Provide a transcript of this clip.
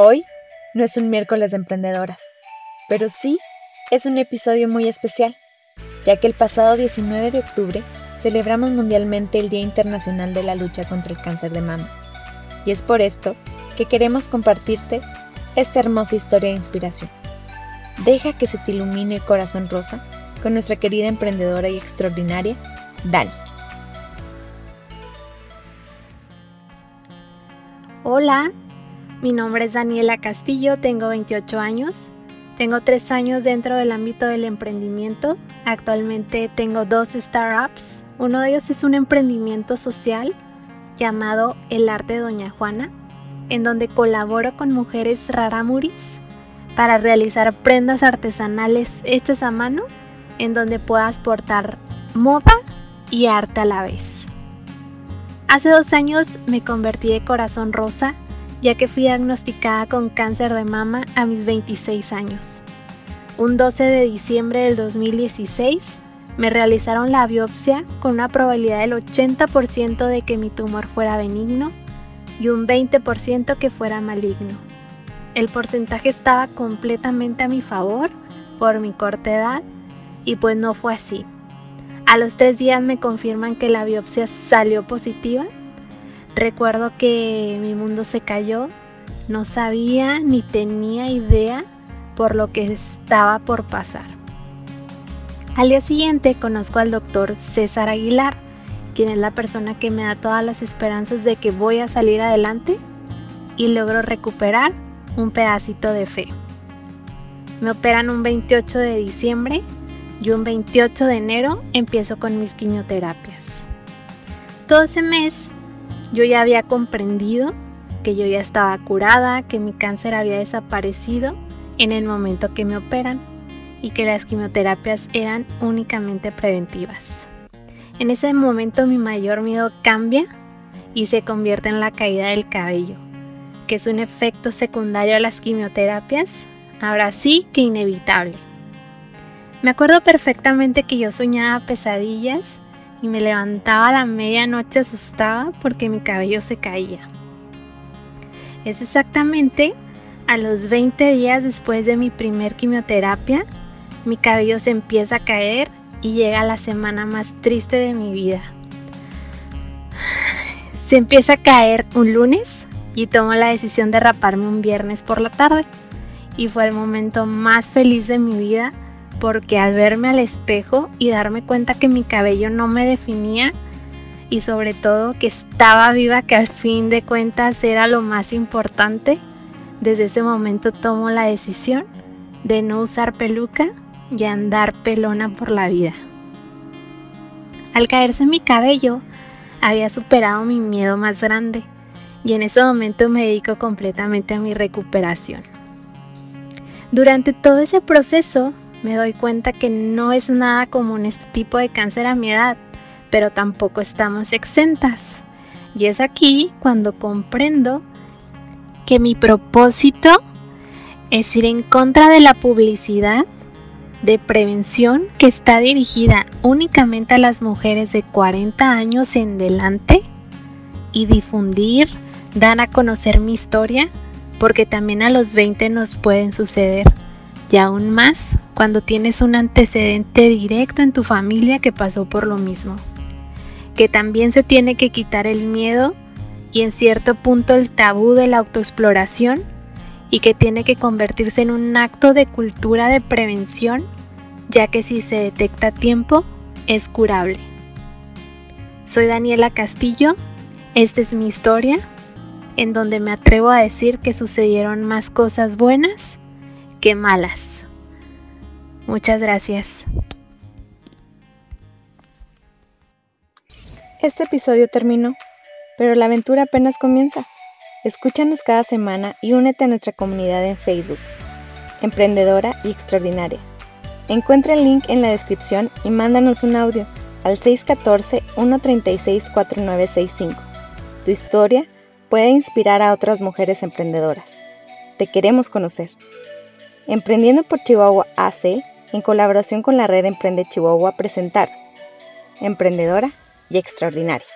Hoy no es un miércoles de emprendedoras, pero sí es un episodio muy especial, ya que el pasado 19 de octubre celebramos mundialmente el Día Internacional de la Lucha contra el Cáncer de Mama. Y es por esto que queremos compartirte esta hermosa historia de inspiración. Deja que se te ilumine el corazón rosa con nuestra querida emprendedora y extraordinaria, Dani. Hola, mi nombre es Daniela Castillo, tengo 28 años. Tengo tres años dentro del ámbito del emprendimiento. Actualmente tengo dos startups. Uno de ellos es un emprendimiento social llamado El Arte de Doña Juana, en donde colaboro con mujeres raramuris para realizar prendas artesanales hechas a mano, en donde puedas portar moda y arte a la vez. Hace dos años me convertí de corazón rosa ya que fui diagnosticada con cáncer de mama a mis 26 años. Un 12 de diciembre del 2016 me realizaron la biopsia con una probabilidad del 80% de que mi tumor fuera benigno y un 20% que fuera maligno. El porcentaje estaba completamente a mi favor por mi corta edad y pues no fue así. A los tres días me confirman que la biopsia salió positiva Recuerdo que mi mundo se cayó, no sabía ni tenía idea por lo que estaba por pasar. Al día siguiente conozco al doctor César Aguilar, quien es la persona que me da todas las esperanzas de que voy a salir adelante y logro recuperar un pedacito de fe. Me operan un 28 de diciembre y un 28 de enero empiezo con mis quimioterapias. Todo ese mes yo ya había comprendido que yo ya estaba curada, que mi cáncer había desaparecido en el momento que me operan y que las quimioterapias eran únicamente preventivas. En ese momento mi mayor miedo cambia y se convierte en la caída del cabello, que es un efecto secundario a las quimioterapias, ahora sí que inevitable. Me acuerdo perfectamente que yo soñaba pesadillas y me levantaba a la medianoche asustada porque mi cabello se caía. Es exactamente a los 20 días después de mi primer quimioterapia, mi cabello se empieza a caer y llega la semana más triste de mi vida. Se empieza a caer un lunes y tomo la decisión de raparme un viernes por la tarde. Y fue el momento más feliz de mi vida porque al verme al espejo y darme cuenta que mi cabello no me definía y sobre todo que estaba viva, que al fin de cuentas era lo más importante, desde ese momento tomo la decisión de no usar peluca y andar pelona por la vida. Al caerse mi cabello, había superado mi miedo más grande y en ese momento me dedico completamente a mi recuperación. Durante todo ese proceso me doy cuenta que no es nada común este tipo de cáncer a mi edad, pero tampoco estamos exentas. Y es aquí cuando comprendo que mi propósito es ir en contra de la publicidad de prevención que está dirigida únicamente a las mujeres de 40 años en delante y difundir, dar a conocer mi historia, porque también a los 20 nos pueden suceder y aún más cuando tienes un antecedente directo en tu familia que pasó por lo mismo. Que también se tiene que quitar el miedo y en cierto punto el tabú de la autoexploración y que tiene que convertirse en un acto de cultura de prevención, ya que si se detecta a tiempo, es curable. Soy Daniela Castillo, esta es mi historia, en donde me atrevo a decir que sucedieron más cosas buenas Qué malas. Muchas gracias. Este episodio terminó, pero la aventura apenas comienza. Escúchanos cada semana y únete a nuestra comunidad en Facebook, Emprendedora y Extraordinaria. Encuentra el link en la descripción y mándanos un audio al 614-136-4965. Tu historia puede inspirar a otras mujeres emprendedoras. Te queremos conocer. Emprendiendo por Chihuahua AC, en colaboración con la red Emprende Chihuahua, presentar Emprendedora y Extraordinaria.